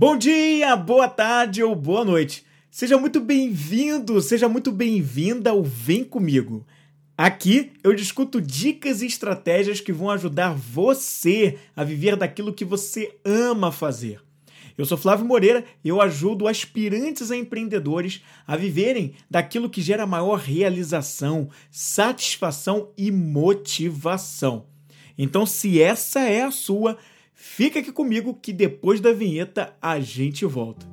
Bom dia, boa tarde ou boa noite. Seja muito bem-vindo, seja muito bem-vinda ao Vem Comigo. Aqui eu discuto dicas e estratégias que vão ajudar você a viver daquilo que você ama fazer. Eu sou Flávio Moreira e eu ajudo aspirantes a empreendedores a viverem daquilo que gera maior realização, satisfação e motivação. Então, se essa é a sua, fica aqui comigo que depois da vinheta a gente volta.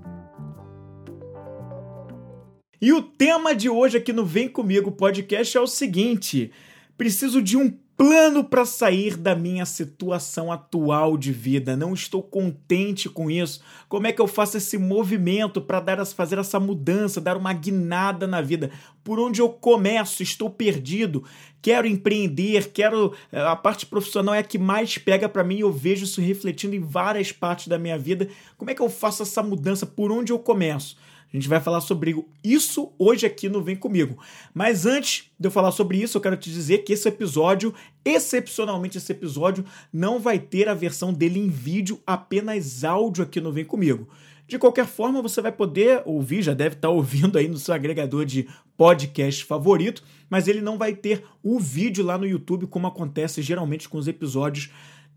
E o tema de hoje aqui no Vem Comigo podcast é o seguinte: preciso de um plano para sair da minha situação atual de vida. Não estou contente com isso. Como é que eu faço esse movimento para dar fazer essa mudança, dar uma guinada na vida? Por onde eu começo? Estou perdido. Quero empreender, quero eh, a parte profissional é a que mais pega para mim. Eu vejo isso refletindo em várias partes da minha vida. Como é que eu faço essa mudança? Por onde eu começo? A gente vai falar sobre isso hoje aqui no Vem Comigo. Mas antes de eu falar sobre isso, eu quero te dizer que esse episódio, excepcionalmente esse episódio, não vai ter a versão dele em vídeo, apenas áudio aqui no Vem Comigo. De qualquer forma, você vai poder ouvir, já deve estar ouvindo aí no seu agregador de podcast favorito, mas ele não vai ter o vídeo lá no YouTube, como acontece geralmente com os episódios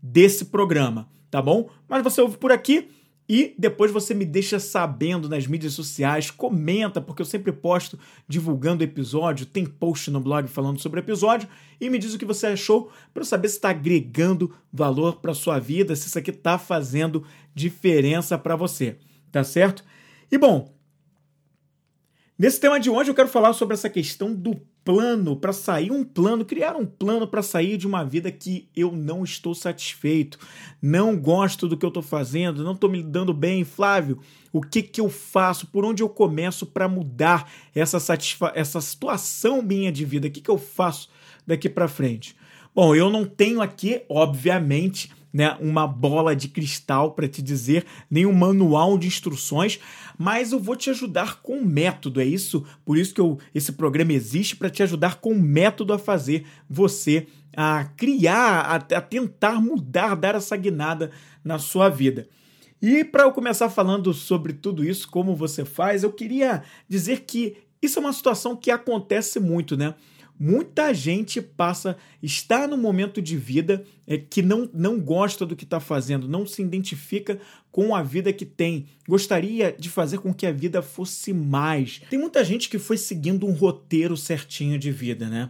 desse programa, tá bom? Mas você ouve por aqui e depois você me deixa sabendo nas mídias sociais, comenta, porque eu sempre posto divulgando episódio, tem post no blog falando sobre episódio, e me diz o que você achou para eu saber se está agregando valor para sua vida, se isso aqui está fazendo diferença para você, tá certo? E bom, nesse tema de hoje eu quero falar sobre essa questão do plano para sair, um plano, criar um plano para sair de uma vida que eu não estou satisfeito, não gosto do que eu estou fazendo, não estou me dando bem, Flávio. O que que eu faço? Por onde eu começo para mudar essa satisfa essa situação minha de vida? O que que eu faço daqui para frente? Bom, eu não tenho aqui, obviamente, né, uma bola de cristal para te dizer, nem um manual de instruções, mas eu vou te ajudar com método. É isso, por isso que eu, esse programa existe para te ajudar com método a fazer você a criar, a, a tentar mudar, dar essa guinada na sua vida. E para eu começar falando sobre tudo isso, como você faz, eu queria dizer que isso é uma situação que acontece muito, né? Muita gente passa, está no momento de vida é, que não, não gosta do que está fazendo, não se identifica com a vida que tem, gostaria de fazer com que a vida fosse mais. Tem muita gente que foi seguindo um roteiro certinho de vida, né?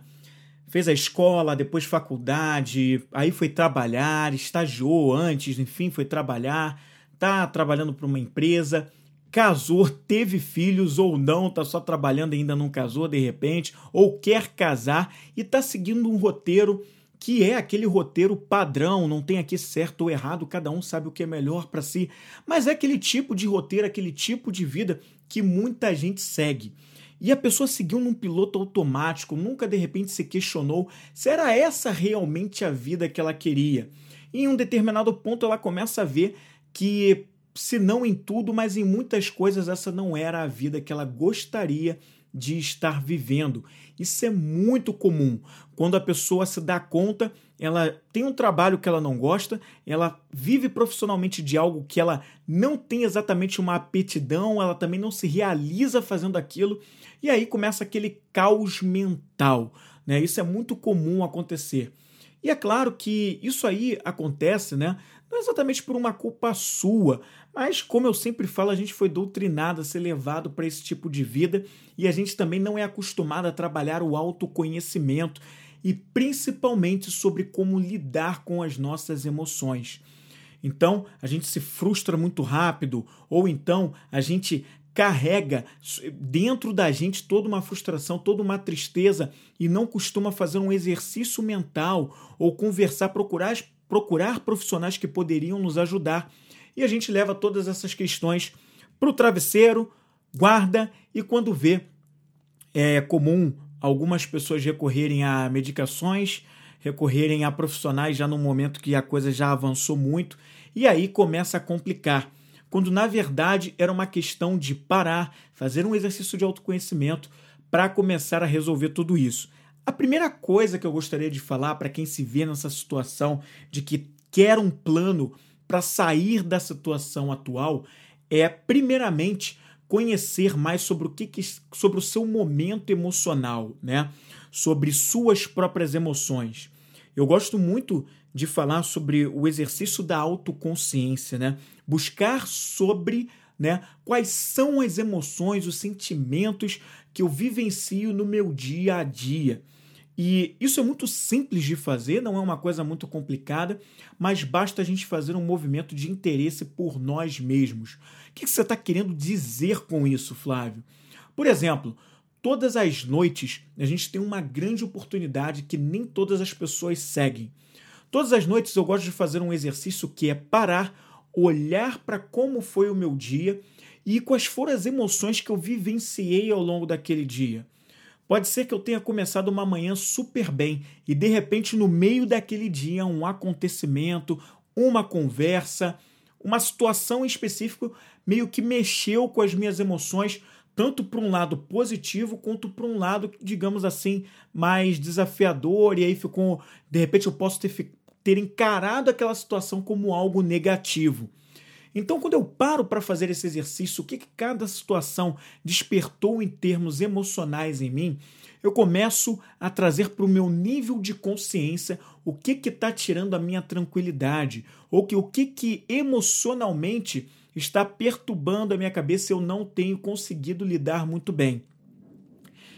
Fez a escola, depois faculdade, aí foi trabalhar, estagiou antes, enfim, foi trabalhar, tá trabalhando para uma empresa casou, teve filhos ou não, tá só trabalhando ainda não casou de repente, ou quer casar e tá seguindo um roteiro que é aquele roteiro padrão, não tem aqui certo ou errado, cada um sabe o que é melhor para si, mas é aquele tipo de roteiro, aquele tipo de vida que muita gente segue. E a pessoa seguiu num piloto automático, nunca de repente se questionou se era essa realmente a vida que ela queria. E em um determinado ponto ela começa a ver que se não em tudo, mas em muitas coisas, essa não era a vida que ela gostaria de estar vivendo. Isso é muito comum. Quando a pessoa se dá conta, ela tem um trabalho que ela não gosta, ela vive profissionalmente de algo que ela não tem exatamente uma aptidão, ela também não se realiza fazendo aquilo, e aí começa aquele caos mental. Né? Isso é muito comum acontecer. E é claro que isso aí acontece, né? Não exatamente por uma culpa sua, mas como eu sempre falo, a gente foi doutrinado a ser levado para esse tipo de vida e a gente também não é acostumado a trabalhar o autoconhecimento e principalmente sobre como lidar com as nossas emoções. Então, a gente se frustra muito rápido, ou então a gente carrega dentro da gente toda uma frustração, toda uma tristeza e não costuma fazer um exercício mental ou conversar, procurar, procurar profissionais que poderiam nos ajudar. E a gente leva todas essas questões para o travesseiro, guarda e quando vê, é comum algumas pessoas recorrerem a medicações, recorrerem a profissionais já no momento que a coisa já avançou muito e aí começa a complicar quando na verdade era uma questão de parar, fazer um exercício de autoconhecimento para começar a resolver tudo isso. A primeira coisa que eu gostaria de falar para quem se vê nessa situação de que quer um plano para sair da situação atual é, primeiramente, conhecer mais sobre o que, que sobre o seu momento emocional, né? Sobre suas próprias emoções. Eu gosto muito de falar sobre o exercício da autoconsciência, né? Buscar sobre né, quais são as emoções, os sentimentos que eu vivencio no meu dia a dia. E isso é muito simples de fazer, não é uma coisa muito complicada, mas basta a gente fazer um movimento de interesse por nós mesmos. O que você está querendo dizer com isso, Flávio? Por exemplo, todas as noites a gente tem uma grande oportunidade que nem todas as pessoas seguem. Todas as noites eu gosto de fazer um exercício que é parar, olhar para como foi o meu dia e quais foram as emoções que eu vivenciei ao longo daquele dia. Pode ser que eu tenha começado uma manhã super bem e de repente no meio daquele dia um acontecimento, uma conversa, uma situação em específico meio que mexeu com as minhas emoções, tanto para um lado positivo quanto para um lado, digamos assim, mais desafiador e aí ficou, de repente eu posso ter, ter encarado aquela situação como algo negativo. Então, quando eu paro para fazer esse exercício, o que, que cada situação despertou em termos emocionais em mim, eu começo a trazer para o meu nível de consciência o que está tirando a minha tranquilidade, ou que o que, que emocionalmente está perturbando a minha cabeça e eu não tenho conseguido lidar muito bem.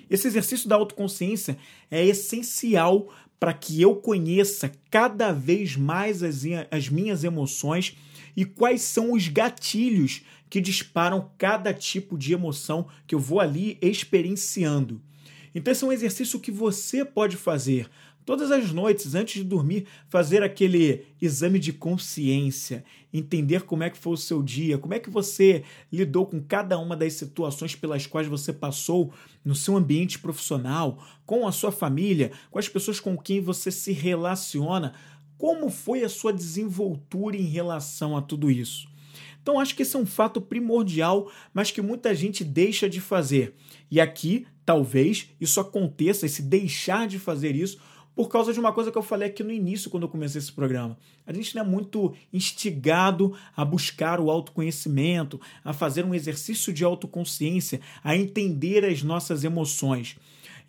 Esse exercício da autoconsciência é essencial para que eu conheça cada vez mais as, as minhas emoções e quais são os gatilhos que disparam cada tipo de emoção que eu vou ali experienciando. Então, esse é um exercício que você pode fazer todas as noites, antes de dormir, fazer aquele exame de consciência, entender como é que foi o seu dia, como é que você lidou com cada uma das situações pelas quais você passou no seu ambiente profissional, com a sua família, com as pessoas com quem você se relaciona, como foi a sua desenvoltura em relação a tudo isso? Então, acho que esse é um fato primordial, mas que muita gente deixa de fazer. E aqui, talvez, isso aconteça, esse deixar de fazer isso, por causa de uma coisa que eu falei aqui no início, quando eu comecei esse programa. A gente não é muito instigado a buscar o autoconhecimento, a fazer um exercício de autoconsciência, a entender as nossas emoções.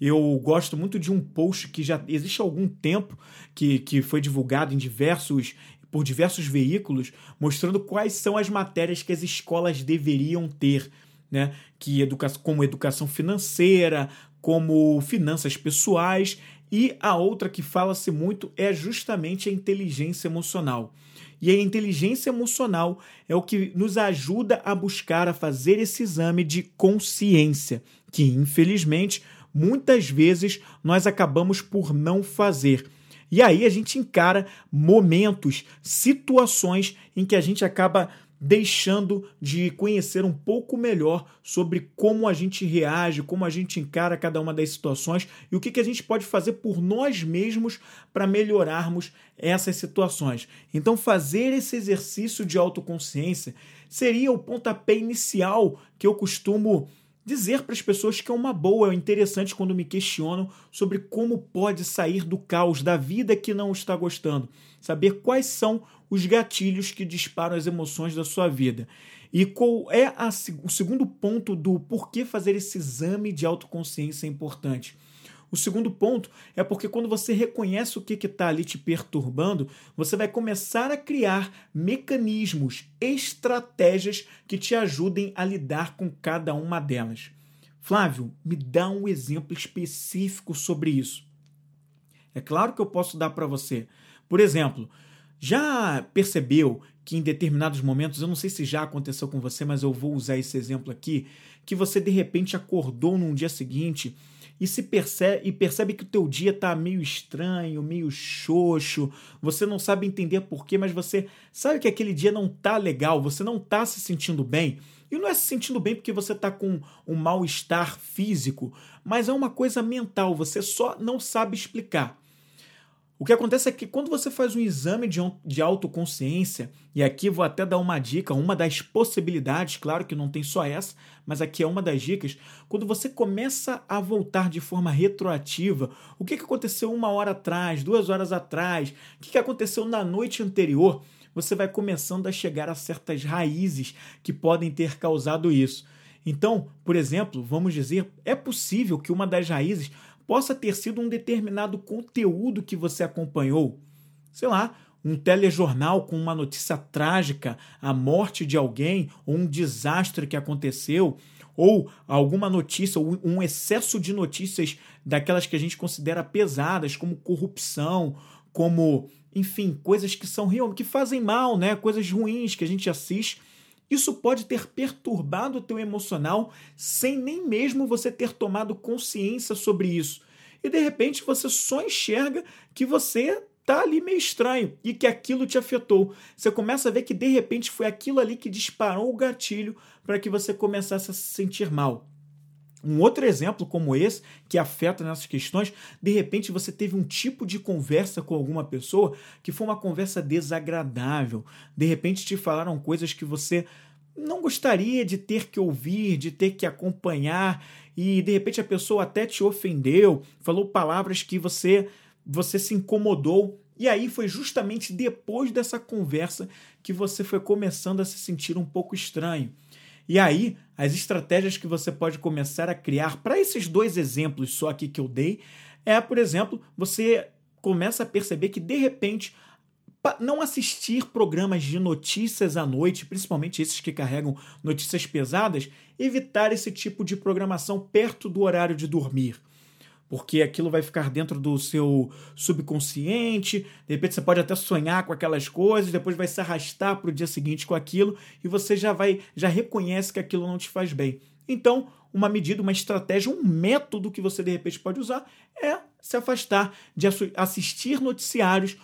Eu gosto muito de um post que já existe há algum tempo, que, que foi divulgado em diversos por diversos veículos, mostrando quais são as matérias que as escolas deveriam ter, né? Que educa como educação financeira, como finanças pessoais, e a outra que fala-se muito é justamente a inteligência emocional. E a inteligência emocional é o que nos ajuda a buscar a fazer esse exame de consciência, que infelizmente muitas vezes nós acabamos por não fazer. E aí a gente encara momentos, situações em que a gente acaba deixando de conhecer um pouco melhor sobre como a gente reage, como a gente encara cada uma das situações e o que, que a gente pode fazer por nós mesmos para melhorarmos essas situações. Então, fazer esse exercício de autoconsciência seria o pontapé inicial que eu costumo dizer para as pessoas que é uma boa, é interessante quando me questionam sobre como pode sair do caos da vida que não está gostando, saber quais são os gatilhos que disparam as emoções da sua vida. E qual é a, o segundo ponto do porquê fazer esse exame de autoconsciência é importante? O segundo ponto é porque quando você reconhece o que está ali te perturbando, você vai começar a criar mecanismos, estratégias que te ajudem a lidar com cada uma delas. Flávio, me dá um exemplo específico sobre isso. É claro que eu posso dar para você. Por exemplo, já percebeu que em determinados momentos, eu não sei se já aconteceu com você, mas eu vou usar esse exemplo aqui, que você de repente acordou num dia seguinte e se percebe e percebe que o teu dia tá meio estranho, meio xoxo, você não sabe entender porquê, mas você sabe que aquele dia não tá legal, você não tá se sentindo bem. E não é se sentindo bem porque você tá com um mal-estar físico, mas é uma coisa mental, você só não sabe explicar. O que acontece é que quando você faz um exame de, de autoconsciência, e aqui vou até dar uma dica, uma das possibilidades, claro que não tem só essa, mas aqui é uma das dicas, quando você começa a voltar de forma retroativa, o que aconteceu uma hora atrás, duas horas atrás, o que aconteceu na noite anterior, você vai começando a chegar a certas raízes que podem ter causado isso. Então, por exemplo, vamos dizer, é possível que uma das raízes possa ter sido um determinado conteúdo que você acompanhou. Sei lá, um telejornal com uma notícia trágica, a morte de alguém ou um desastre que aconteceu, ou alguma notícia, ou um excesso de notícias daquelas que a gente considera pesadas, como corrupção, como, enfim, coisas que são que fazem mal, né? Coisas ruins que a gente assiste. Isso pode ter perturbado o teu emocional sem nem mesmo você ter tomado consciência sobre isso. E de repente você só enxerga que você tá ali meio estranho e que aquilo te afetou. Você começa a ver que de repente foi aquilo ali que disparou o gatilho para que você começasse a se sentir mal. Um outro exemplo como esse, que afeta nessas questões, de repente você teve um tipo de conversa com alguma pessoa que foi uma conversa desagradável. De repente te falaram coisas que você não gostaria de ter que ouvir, de ter que acompanhar, e de repente a pessoa até te ofendeu, falou palavras que você você se incomodou. E aí foi justamente depois dessa conversa que você foi começando a se sentir um pouco estranho. E aí, as estratégias que você pode começar a criar para esses dois exemplos só aqui que eu dei é, por exemplo, você começa a perceber que de repente não assistir programas de notícias à noite, principalmente esses que carregam notícias pesadas, evitar esse tipo de programação perto do horário de dormir porque aquilo vai ficar dentro do seu subconsciente. De repente você pode até sonhar com aquelas coisas, depois vai se arrastar para o dia seguinte com aquilo e você já vai já reconhece que aquilo não te faz bem. Então, uma medida, uma estratégia, um método que você de repente pode usar é se afastar de assistir noticiários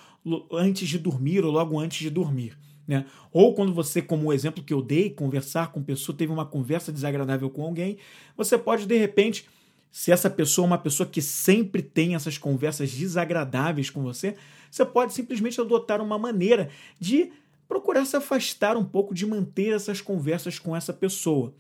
antes de dormir ou logo antes de dormir. Né? Ou quando você, como o exemplo que eu dei, conversar com pessoa, teve uma conversa desagradável com alguém, você pode de repente se essa pessoa é uma pessoa que sempre tem essas conversas desagradáveis com você, você pode simplesmente adotar uma maneira de procurar se afastar um pouco de manter essas conversas com essa pessoa.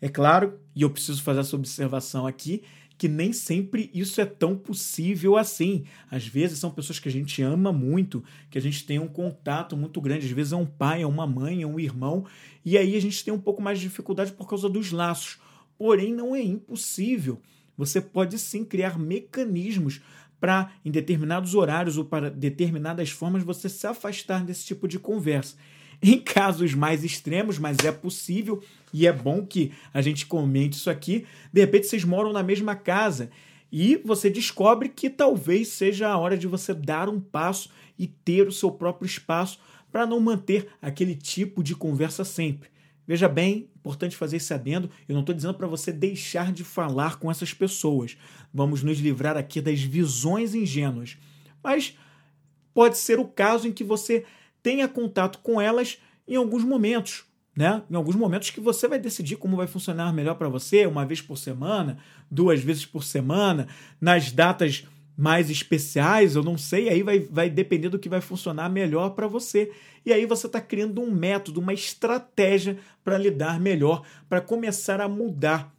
É claro, e eu preciso fazer essa observação aqui, que nem sempre isso é tão possível assim. Às vezes são pessoas que a gente ama muito, que a gente tem um contato muito grande. Às vezes é um pai, é uma mãe, é um irmão, e aí a gente tem um pouco mais de dificuldade por causa dos laços. Porém, não é impossível você pode sim criar mecanismos para, em determinados horários ou para determinadas formas, você se afastar desse tipo de conversa. Em casos mais extremos, mas é possível e é bom que a gente comente isso aqui. De repente, vocês moram na mesma casa e você descobre que talvez seja a hora de você dar um passo e ter o seu próprio espaço para não manter aquele tipo de conversa sempre. Veja bem, importante fazer esse adendo, eu não estou dizendo para você deixar de falar com essas pessoas. Vamos nos livrar aqui das visões ingênuas. Mas pode ser o caso em que você tenha contato com elas em alguns momentos, né? Em alguns momentos que você vai decidir como vai funcionar melhor para você, uma vez por semana, duas vezes por semana, nas datas mais especiais, eu não sei, aí vai, vai depender do que vai funcionar melhor para você. E aí você está criando um método, uma estratégia para lidar melhor, para começar a mudar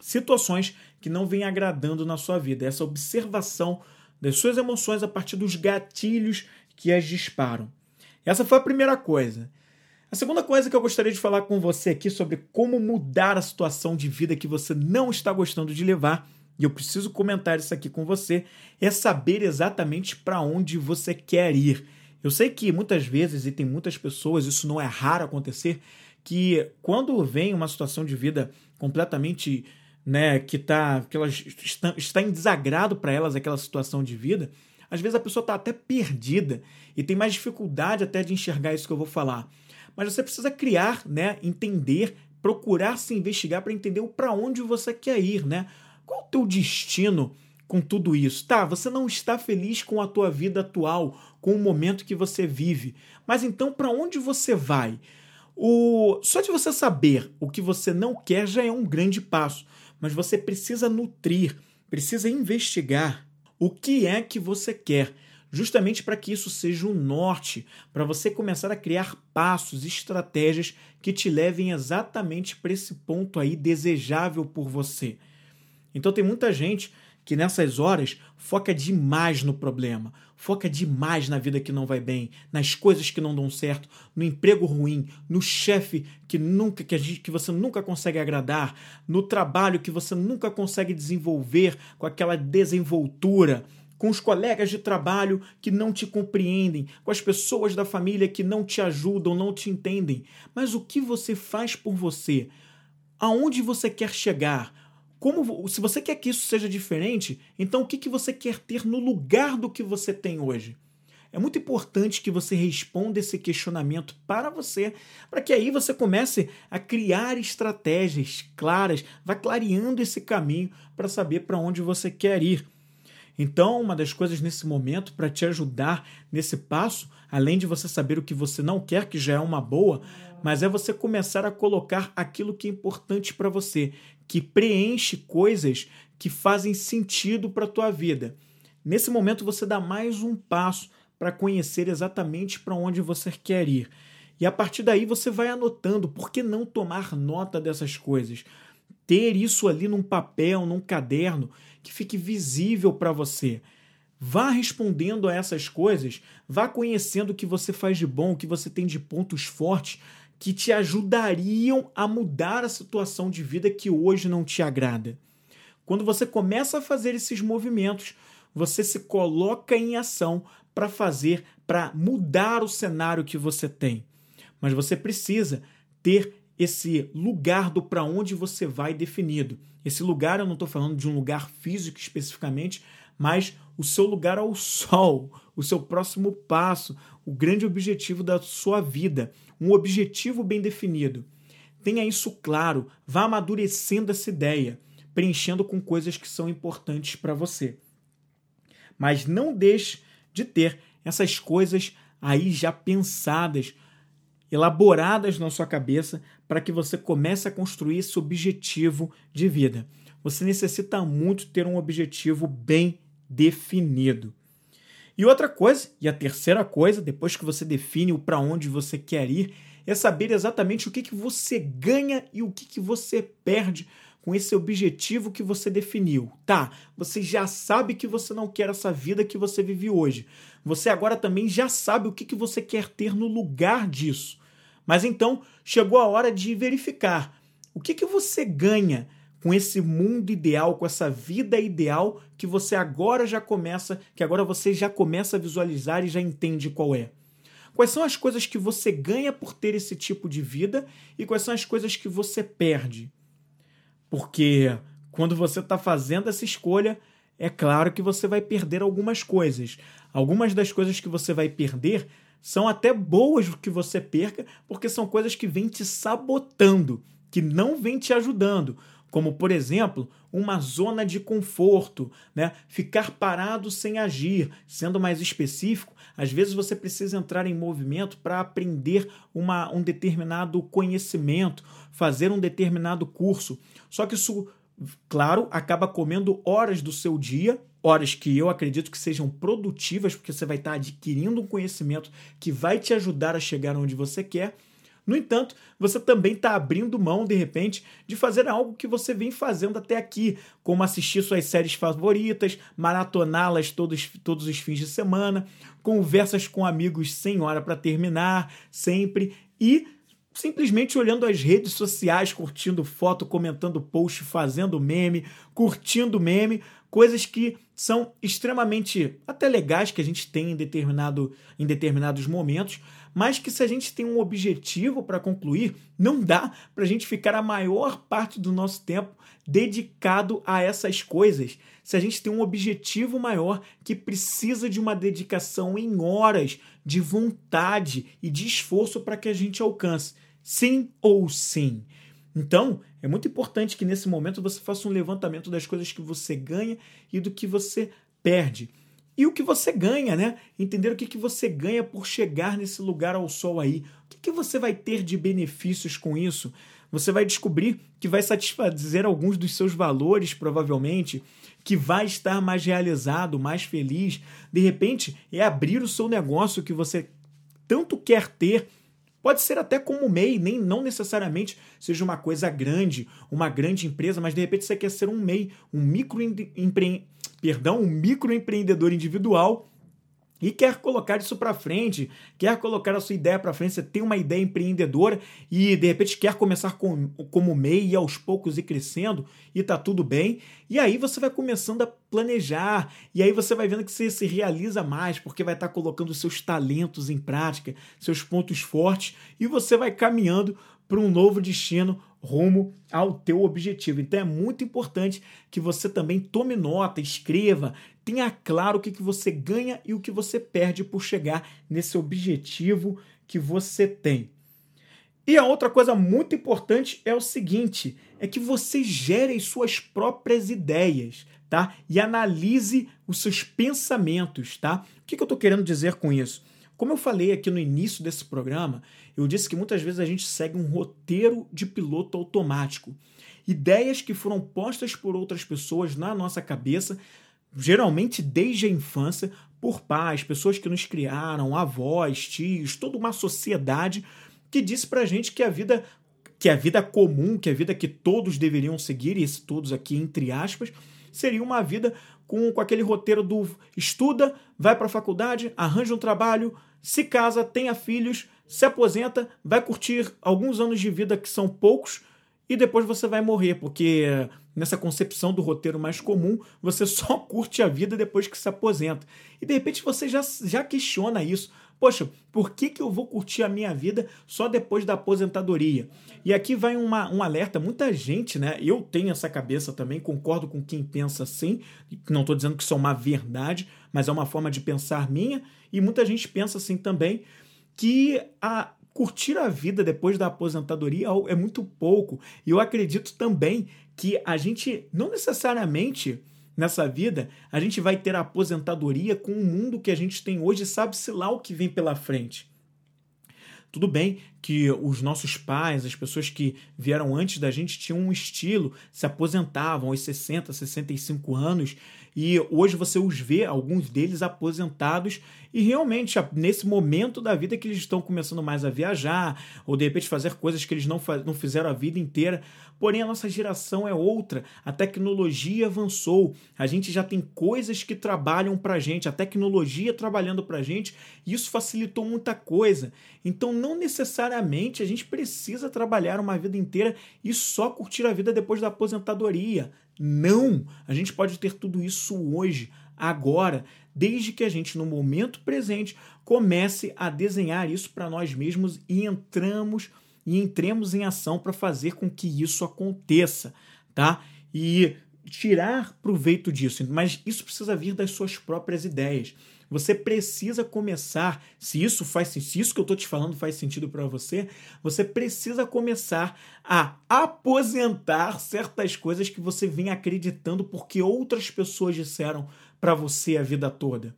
situações que não vêm agradando na sua vida. Essa observação das suas emoções a partir dos gatilhos que as disparam. Essa foi a primeira coisa. A segunda coisa que eu gostaria de falar com você aqui sobre como mudar a situação de vida que você não está gostando de levar e eu preciso comentar isso aqui com você, é saber exatamente para onde você quer ir. Eu sei que muitas vezes, e tem muitas pessoas, isso não é raro acontecer, que quando vem uma situação de vida completamente né, que tá que elas está, está em desagrado para elas aquela situação de vida, às vezes a pessoa está até perdida e tem mais dificuldade até de enxergar isso que eu vou falar. Mas você precisa criar, né, entender, procurar se investigar para entender o para onde você quer ir, né? Qual o teu destino com tudo isso? Tá, você não está feliz com a tua vida atual, com o momento que você vive. Mas então para onde você vai? O... Só de você saber o que você não quer já é um grande passo, mas você precisa nutrir, precisa investigar o que é que você quer, justamente para que isso seja o um norte, para você começar a criar passos, estratégias que te levem exatamente para esse ponto aí desejável por você. Então tem muita gente que nessas horas foca demais no problema, foca demais na vida que não vai bem, nas coisas que não dão certo, no emprego ruim, no chefe que nunca que, gente, que você nunca consegue agradar, no trabalho que você nunca consegue desenvolver com aquela desenvoltura, com os colegas de trabalho que não te compreendem, com as pessoas da família que não te ajudam, não te entendem. Mas o que você faz por você? Aonde você quer chegar? Como, se você quer que isso seja diferente, então o que, que você quer ter no lugar do que você tem hoje? É muito importante que você responda esse questionamento para você, para que aí você comece a criar estratégias claras, vá clareando esse caminho para saber para onde você quer ir. Então, uma das coisas nesse momento para te ajudar nesse passo, além de você saber o que você não quer, que já é uma boa, mas é você começar a colocar aquilo que é importante para você, que preenche coisas que fazem sentido para a tua vida. Nesse momento você dá mais um passo para conhecer exatamente para onde você quer ir. E a partir daí você vai anotando, por que não tomar nota dessas coisas? Ter isso ali num papel, num caderno, que fique visível para você. Vá respondendo a essas coisas, vá conhecendo o que você faz de bom, o que você tem de pontos fortes que te ajudariam a mudar a situação de vida que hoje não te agrada. Quando você começa a fazer esses movimentos, você se coloca em ação para fazer, para mudar o cenário que você tem. Mas você precisa ter esse lugar do para onde você vai definido. Esse lugar, eu não estou falando de um lugar físico especificamente, mas o seu lugar ao sol, o seu próximo passo, o grande objetivo da sua vida, um objetivo bem definido. Tenha isso claro, vá amadurecendo essa ideia, preenchendo com coisas que são importantes para você. Mas não deixe de ter essas coisas aí já pensadas, elaboradas na sua cabeça para que você comece a construir esse objetivo de vida. Você necessita muito ter um objetivo bem definido. E outra coisa, e a terceira coisa, depois que você define o para onde você quer ir, é saber exatamente o que, que você ganha e o que, que você perde com esse objetivo que você definiu. Tá, você já sabe que você não quer essa vida que você vive hoje. Você agora também já sabe o que, que você quer ter no lugar disso. Mas então chegou a hora de verificar o que, que você ganha com esse mundo ideal, com essa vida ideal que você agora já começa, que agora você já começa a visualizar e já entende qual é. Quais são as coisas que você ganha por ter esse tipo de vida e quais são as coisas que você perde? Porque quando você está fazendo essa escolha, é claro que você vai perder algumas coisas. Algumas das coisas que você vai perder são até boas que você perca, porque são coisas que vêm te sabotando, que não vêm te ajudando como por exemplo, uma zona de conforto, né? Ficar parado sem agir. Sendo mais específico, às vezes você precisa entrar em movimento para aprender uma, um determinado conhecimento, fazer um determinado curso. Só que isso, claro, acaba comendo horas do seu dia horas que eu acredito que sejam produtivas, porque você vai estar adquirindo um conhecimento que vai te ajudar a chegar onde você quer, no entanto, você também está abrindo mão, de repente, de fazer algo que você vem fazendo até aqui, como assistir suas séries favoritas, maratoná-las todos, todos os fins de semana, conversas com amigos sem hora para terminar, sempre, e simplesmente olhando as redes sociais, curtindo foto, comentando post, fazendo meme, curtindo meme, coisas que são extremamente até legais que a gente tem em, determinado, em determinados momentos, mas que se a gente tem um objetivo para concluir, não dá para a gente ficar a maior parte do nosso tempo dedicado a essas coisas. Se a gente tem um objetivo maior que precisa de uma dedicação em horas, de vontade e de esforço para que a gente alcance. Sim ou sim. Então, é muito importante que nesse momento você faça um levantamento das coisas que você ganha e do que você perde e o que você ganha, né? Entender o que, que você ganha por chegar nesse lugar ao sol aí. O que, que você vai ter de benefícios com isso? Você vai descobrir que vai satisfazer alguns dos seus valores, provavelmente, que vai estar mais realizado, mais feliz. De repente, é abrir o seu negócio que você tanto quer ter. Pode ser até como MEI, nem não necessariamente seja uma coisa grande, uma grande empresa, mas de repente você quer ser um MEI, um microempreendedor perdão, um microempreendedor individual e quer colocar isso para frente, quer colocar a sua ideia para frente, você tem uma ideia empreendedora e de repente quer começar com, como MEI e aos poucos ir crescendo e tá tudo bem. E aí você vai começando a planejar e aí você vai vendo que você se realiza mais porque vai estar tá colocando seus talentos em prática, seus pontos fortes e você vai caminhando para um novo destino rumo ao teu objetivo. Então é muito importante que você também tome nota, escreva, tenha claro o que, você ganha e o que você perde por chegar nesse objetivo que você tem. E a outra coisa muito importante é o seguinte: é que você gere as suas próprias ideias, tá? E analise os seus pensamentos, tá? O que eu estou querendo dizer com isso? Como eu falei aqui no início desse programa, eu disse que muitas vezes a gente segue um roteiro de piloto automático. Ideias que foram postas por outras pessoas na nossa cabeça geralmente desde a infância, por pais, pessoas que nos criaram, avós, tios, toda uma sociedade que disse pra gente que a vida que a vida comum, que a vida que todos deveriam seguir, e esse todos aqui entre aspas, seria uma vida com, com aquele roteiro do estuda, vai para a faculdade, arranja um trabalho, se casa, tenha filhos, se aposenta, vai curtir alguns anos de vida que são poucos e depois você vai morrer, porque nessa concepção do roteiro mais comum, você só curte a vida depois que se aposenta. E de repente você já, já questiona isso. Poxa, por que, que eu vou curtir a minha vida só depois da aposentadoria? E aqui vai uma, um alerta. Muita gente, né? Eu tenho essa cabeça também, concordo com quem pensa assim. Não estou dizendo que isso é uma verdade, mas é uma forma de pensar minha. E muita gente pensa assim também que a, curtir a vida depois da aposentadoria é muito pouco. E eu acredito também que a gente não necessariamente nessa vida a gente vai ter a aposentadoria com o mundo que a gente tem hoje, sabe-se lá o que vem pela frente. Tudo bem que os nossos pais, as pessoas que vieram antes da gente, tinham um estilo, se aposentavam aos 60, 65 anos, e hoje você os vê, alguns deles aposentados, e realmente nesse momento da vida que eles estão começando mais a viajar, ou de repente fazer coisas que eles não, não fizeram a vida inteira. Porém, a nossa geração é outra. A tecnologia avançou. A gente já tem coisas que trabalham para gente, a tecnologia trabalhando para gente, e isso facilitou muita coisa. Então, não necessariamente a gente precisa trabalhar uma vida inteira e só curtir a vida depois da aposentadoria. Não! A gente pode ter tudo isso hoje, agora, desde que a gente, no momento presente, comece a desenhar isso para nós mesmos e entramos e entremos em ação para fazer com que isso aconteça, tá? E tirar proveito disso, mas isso precisa vir das suas próprias ideias. Você precisa começar, se isso faz se isso que eu estou te falando faz sentido para você, você precisa começar a aposentar certas coisas que você vem acreditando porque outras pessoas disseram para você a vida toda.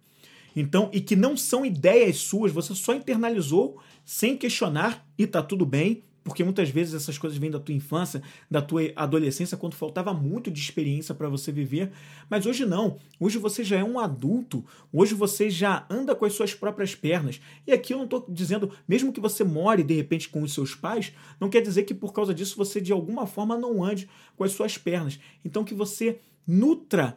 Então, e que não são ideias suas, você só internalizou sem questionar e tá tudo bem, porque muitas vezes essas coisas vêm da tua infância, da tua adolescência, quando faltava muito de experiência para você viver. Mas hoje não. Hoje você já é um adulto. Hoje você já anda com as suas próprias pernas. E aqui eu não estou dizendo, mesmo que você more de repente com os seus pais, não quer dizer que por causa disso você de alguma forma não ande com as suas pernas. Então que você nutra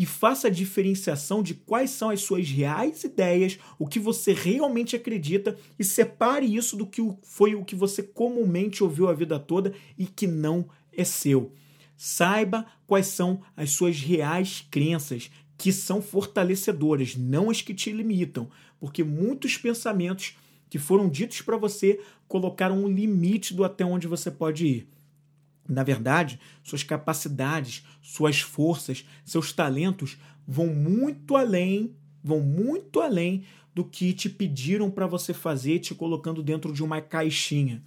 e faça a diferenciação de quais são as suas reais ideias, o que você realmente acredita e separe isso do que foi o que você comumente ouviu a vida toda e que não é seu. Saiba quais são as suas reais crenças, que são fortalecedoras, não as que te limitam, porque muitos pensamentos que foram ditos para você colocaram um limite do até onde você pode ir. Na verdade, suas capacidades, suas forças, seus talentos vão muito além, vão muito além do que te pediram para você fazer, te colocando dentro de uma caixinha.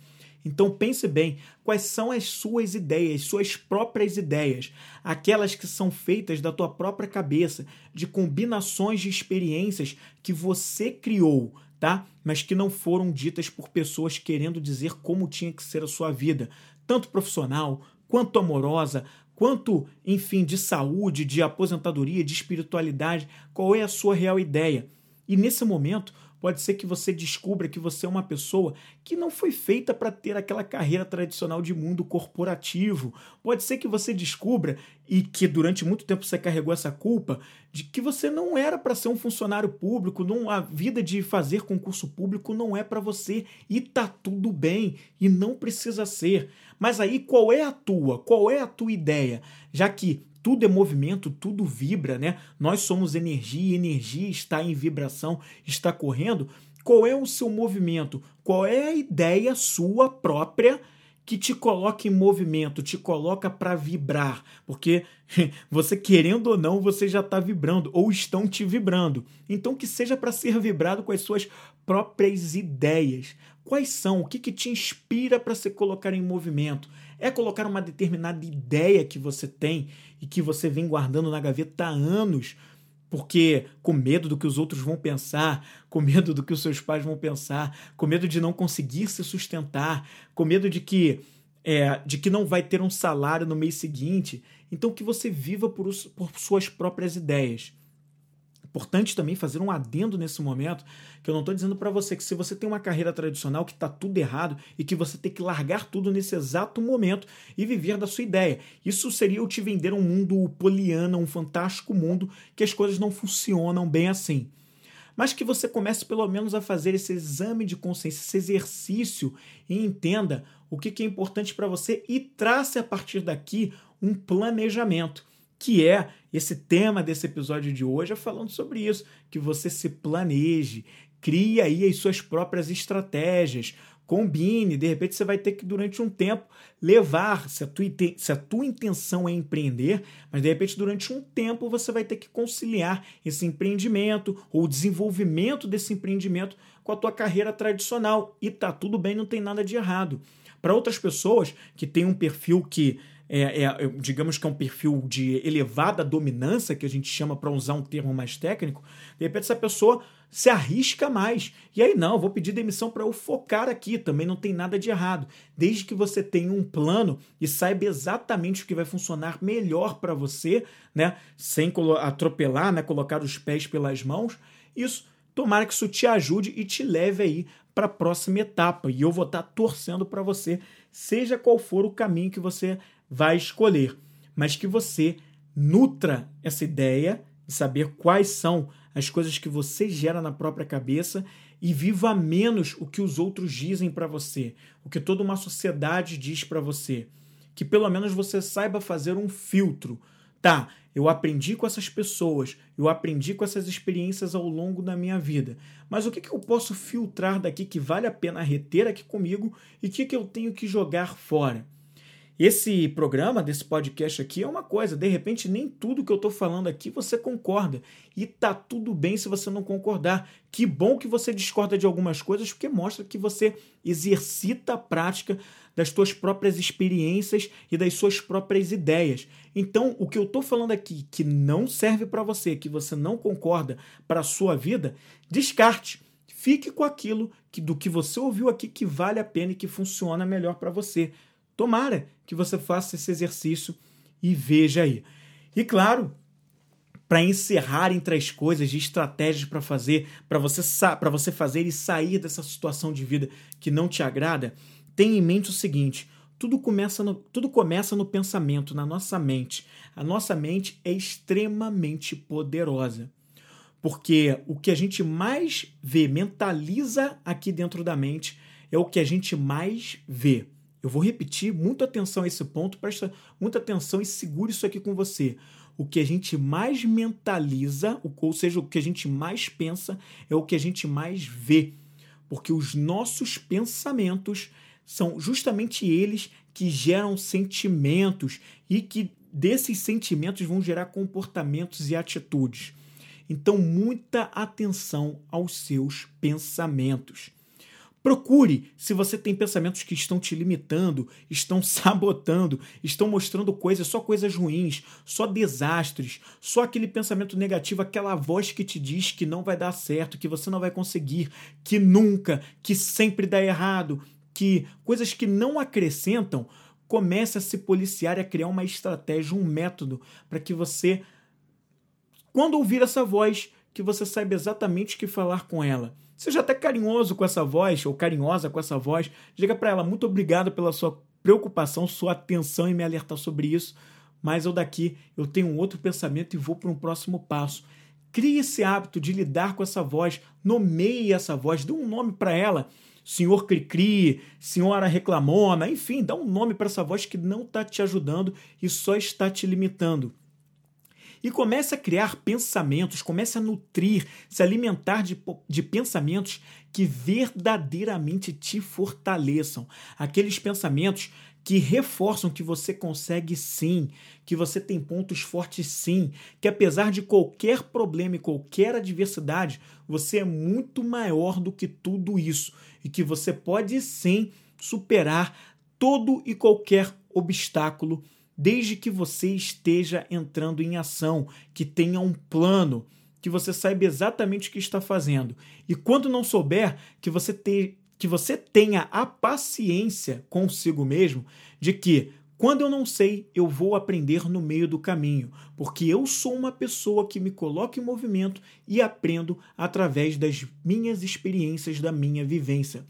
Então pense bem, quais são as suas ideias, suas próprias ideias, aquelas que são feitas da tua própria cabeça, de combinações de experiências que você criou, tá? Mas que não foram ditas por pessoas querendo dizer como tinha que ser a sua vida tanto profissional quanto amorosa, quanto, enfim, de saúde, de aposentadoria, de espiritualidade, qual é a sua real ideia. E nesse momento, Pode ser que você descubra que você é uma pessoa que não foi feita para ter aquela carreira tradicional de mundo corporativo. Pode ser que você descubra e que durante muito tempo você carregou essa culpa de que você não era para ser um funcionário público, não a vida de fazer concurso público não é para você e tá tudo bem e não precisa ser. Mas aí qual é a tua? Qual é a tua ideia? Já que tudo é movimento, tudo vibra, né? Nós somos energia, energia está em vibração, está correndo. Qual é o seu movimento? Qual é a ideia sua própria que te coloca em movimento, te coloca para vibrar? Porque você querendo ou não, você já está vibrando ou estão te vibrando. Então que seja para ser vibrado com as suas próprias ideias. Quais são? O que, que te inspira para se colocar em movimento? É colocar uma determinada ideia que você tem e que você vem guardando na gaveta há anos, porque com medo do que os outros vão pensar, com medo do que os seus pais vão pensar, com medo de não conseguir se sustentar, com medo de que é, de que não vai ter um salário no mês seguinte. Então que você viva por, por suas próprias ideias. Importante também fazer um adendo nesse momento, que eu não estou dizendo para você que se você tem uma carreira tradicional que está tudo errado e que você tem que largar tudo nesse exato momento e viver da sua ideia. Isso seria eu te vender um mundo poliana, um fantástico mundo que as coisas não funcionam bem assim. Mas que você comece pelo menos a fazer esse exame de consciência, esse exercício e entenda o que é importante para você e trace a partir daqui um planejamento que é esse tema desse episódio de hoje, é falando sobre isso, que você se planeje, crie aí as suas próprias estratégias, combine, de repente você vai ter que durante um tempo levar, se a, tua, se a tua intenção é empreender, mas de repente durante um tempo você vai ter que conciliar esse empreendimento ou o desenvolvimento desse empreendimento com a tua carreira tradicional e tá tudo bem, não tem nada de errado. Para outras pessoas que têm um perfil que é, é, digamos que é um perfil de elevada dominância, que a gente chama para usar um termo mais técnico, de repente essa pessoa se arrisca mais. E aí, não, vou pedir demissão para eu focar aqui, também não tem nada de errado. Desde que você tenha um plano e saiba exatamente o que vai funcionar melhor para você, né? Sem atropelar, né? Colocar os pés pelas mãos. Isso, tomara que isso te ajude e te leve aí para a próxima etapa. E eu vou estar tá torcendo para você, seja qual for o caminho que você vai escolher, mas que você nutra essa ideia de saber quais são as coisas que você gera na própria cabeça e viva menos o que os outros dizem para você, o que toda uma sociedade diz para você. Que pelo menos você saiba fazer um filtro. Tá, eu aprendi com essas pessoas, eu aprendi com essas experiências ao longo da minha vida, mas o que, que eu posso filtrar daqui que vale a pena reter aqui comigo e o que, que eu tenho que jogar fora? Esse programa, desse podcast aqui, é uma coisa. De repente, nem tudo que eu estou falando aqui você concorda. E tá tudo bem se você não concordar. Que bom que você discorda de algumas coisas, porque mostra que você exercita a prática das suas próprias experiências e das suas próprias ideias. Então, o que eu estou falando aqui que não serve para você, que você não concorda para a sua vida, descarte. Fique com aquilo que do que você ouviu aqui que vale a pena e que funciona melhor para você. Tomara que você faça esse exercício e veja aí. E claro, para encerrar entre as coisas de estratégias para fazer, para você você fazer e sair dessa situação de vida que não te agrada, tenha em mente o seguinte: tudo começa no, tudo começa no pensamento, na nossa mente. A nossa mente é extremamente poderosa. Porque o que a gente mais vê, mentaliza aqui dentro da mente, é o que a gente mais vê. Eu vou repetir, muita atenção a esse ponto, presta muita atenção e segure isso aqui com você. O que a gente mais mentaliza, ou seja, o que a gente mais pensa, é o que a gente mais vê. Porque os nossos pensamentos são justamente eles que geram sentimentos e que desses sentimentos vão gerar comportamentos e atitudes. Então, muita atenção aos seus pensamentos. Procure se você tem pensamentos que estão te limitando, estão sabotando, estão mostrando coisas, só coisas ruins, só desastres, só aquele pensamento negativo, aquela voz que te diz que não vai dar certo, que você não vai conseguir, que nunca, que sempre dá errado, que coisas que não acrescentam, comece a se policiar e a criar uma estratégia, um método para que você, quando ouvir essa voz, que você saiba exatamente o que falar com ela Seja até carinhoso com essa voz, ou carinhosa com essa voz. Diga para ela muito obrigado pela sua preocupação, sua atenção em me alertar sobre isso. Mas eu daqui, eu tenho um outro pensamento e vou para um próximo passo. Crie esse hábito de lidar com essa voz, nomeie essa voz, dê um nome para ela. Senhor Cricri, Senhora Reclamona, enfim, dá um nome para essa voz que não está te ajudando e só está te limitando. E comece a criar pensamentos, comece a nutrir, se alimentar de, de pensamentos que verdadeiramente te fortaleçam. Aqueles pensamentos que reforçam que você consegue sim, que você tem pontos fortes sim, que apesar de qualquer problema e qualquer adversidade, você é muito maior do que tudo isso e que você pode sim superar todo e qualquer obstáculo desde que você esteja entrando em ação, que tenha um plano, que você saiba exatamente o que está fazendo. E quando não souber, que você te, que você tenha a paciência consigo mesmo de que quando eu não sei, eu vou aprender no meio do caminho, porque eu sou uma pessoa que me coloca em movimento e aprendo através das minhas experiências, da minha vivência.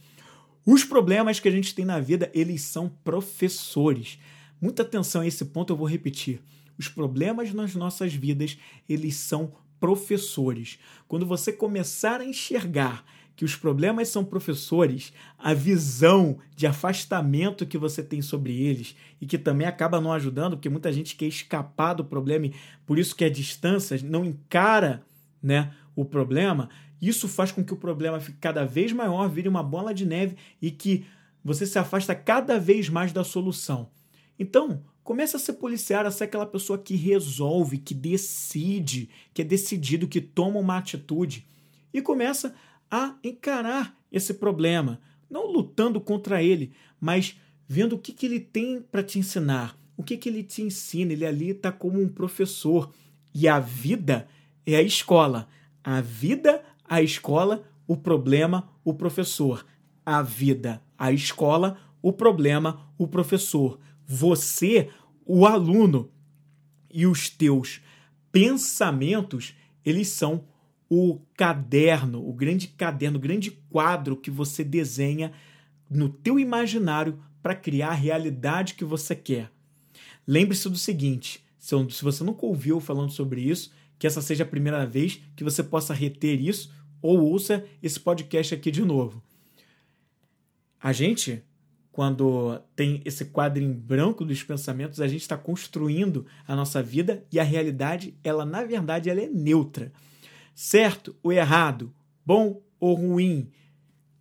Os problemas que a gente tem na vida, eles são professores. Muita atenção a esse ponto, eu vou repetir. Os problemas nas nossas vidas, eles são professores. Quando você começar a enxergar que os problemas são professores, a visão de afastamento que você tem sobre eles e que também acaba não ajudando, porque muita gente quer escapar do problema e por isso que a distância não encara, né, o problema, isso faz com que o problema fique cada vez maior, vire uma bola de neve e que você se afasta cada vez mais da solução. Então, comece a ser policiar, a ser aquela pessoa que resolve, que decide, que é decidido, que toma uma atitude e começa a encarar esse problema, não lutando contra ele, mas vendo o que, que ele tem para te ensinar, o que, que ele te ensina. Ele ali está como um professor. E a vida é a escola. A vida, a escola, o problema, o professor. A vida, a escola, o problema, o professor. Você, o aluno. E os teus pensamentos, eles são o caderno, o grande caderno, o grande quadro que você desenha no teu imaginário para criar a realidade que você quer. Lembre-se do seguinte: se você nunca ouviu falando sobre isso, que essa seja a primeira vez que você possa reter isso ou ouça esse podcast aqui de novo. A gente, quando tem esse quadro em branco dos pensamentos, a gente está construindo a nossa vida e a realidade, ela na verdade, ela é neutra certo ou errado, bom ou ruim.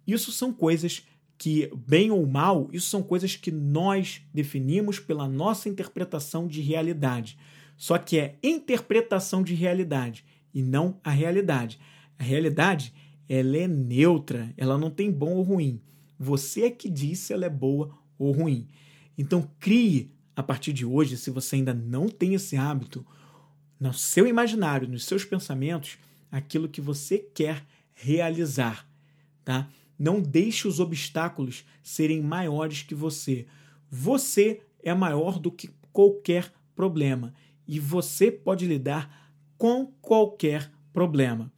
Isso são coisas que, bem ou mal, isso são coisas que nós definimos pela nossa interpretação de realidade. Só que é interpretação de realidade e não a realidade. A realidade, ela é neutra, ela não tem bom ou ruim. Você é que diz se ela é boa ou ruim. Então crie a partir de hoje, se você ainda não tem esse hábito, no seu imaginário, nos seus pensamentos, aquilo que você quer realizar, tá? Não deixe os obstáculos serem maiores que você. Você é maior do que qualquer problema e você pode lidar com qualquer problema.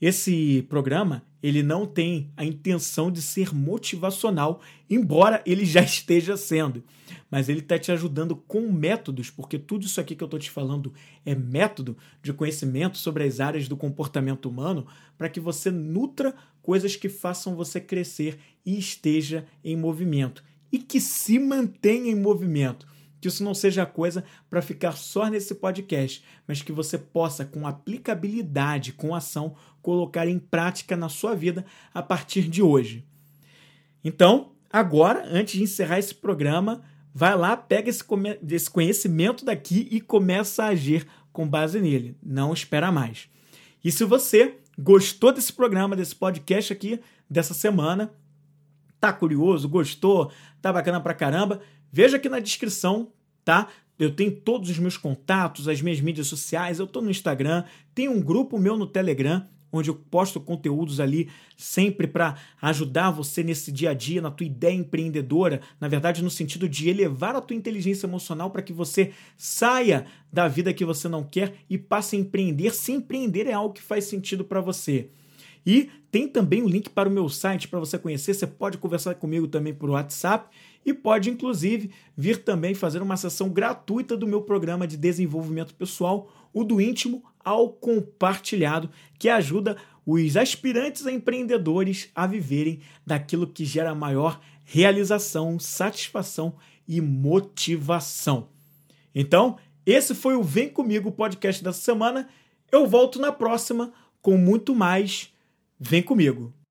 Esse programa ele não tem a intenção de ser motivacional, embora ele já esteja sendo. Mas ele está te ajudando com métodos, porque tudo isso aqui que eu estou te falando é método de conhecimento sobre as áreas do comportamento humano para que você nutra coisas que façam você crescer e esteja em movimento. E que se mantenha em movimento que isso não seja coisa para ficar só nesse podcast, mas que você possa, com aplicabilidade, com ação, colocar em prática na sua vida a partir de hoje. Então, agora, antes de encerrar esse programa, vai lá, pega esse, conhecimento daqui e começa a agir com base nele. Não espera mais. E se você gostou desse programa, desse podcast aqui, dessa semana, tá curioso, gostou, tá bacana pra caramba, Veja aqui na descrição, tá? Eu tenho todos os meus contatos, as minhas mídias sociais, eu estou no Instagram, tem um grupo meu no Telegram, onde eu posto conteúdos ali sempre para ajudar você nesse dia a dia, na tua ideia empreendedora, na verdade no sentido de elevar a tua inteligência emocional para que você saia da vida que você não quer e passe a empreender, se empreender é algo que faz sentido para você. E tem também o link para o meu site para você conhecer. Você pode conversar comigo também por WhatsApp e pode, inclusive, vir também fazer uma sessão gratuita do meu programa de desenvolvimento pessoal, o do íntimo ao compartilhado, que ajuda os aspirantes a empreendedores a viverem daquilo que gera maior realização, satisfação e motivação. Então, esse foi o Vem Comigo podcast dessa semana. Eu volto na próxima com muito mais. Vem comigo!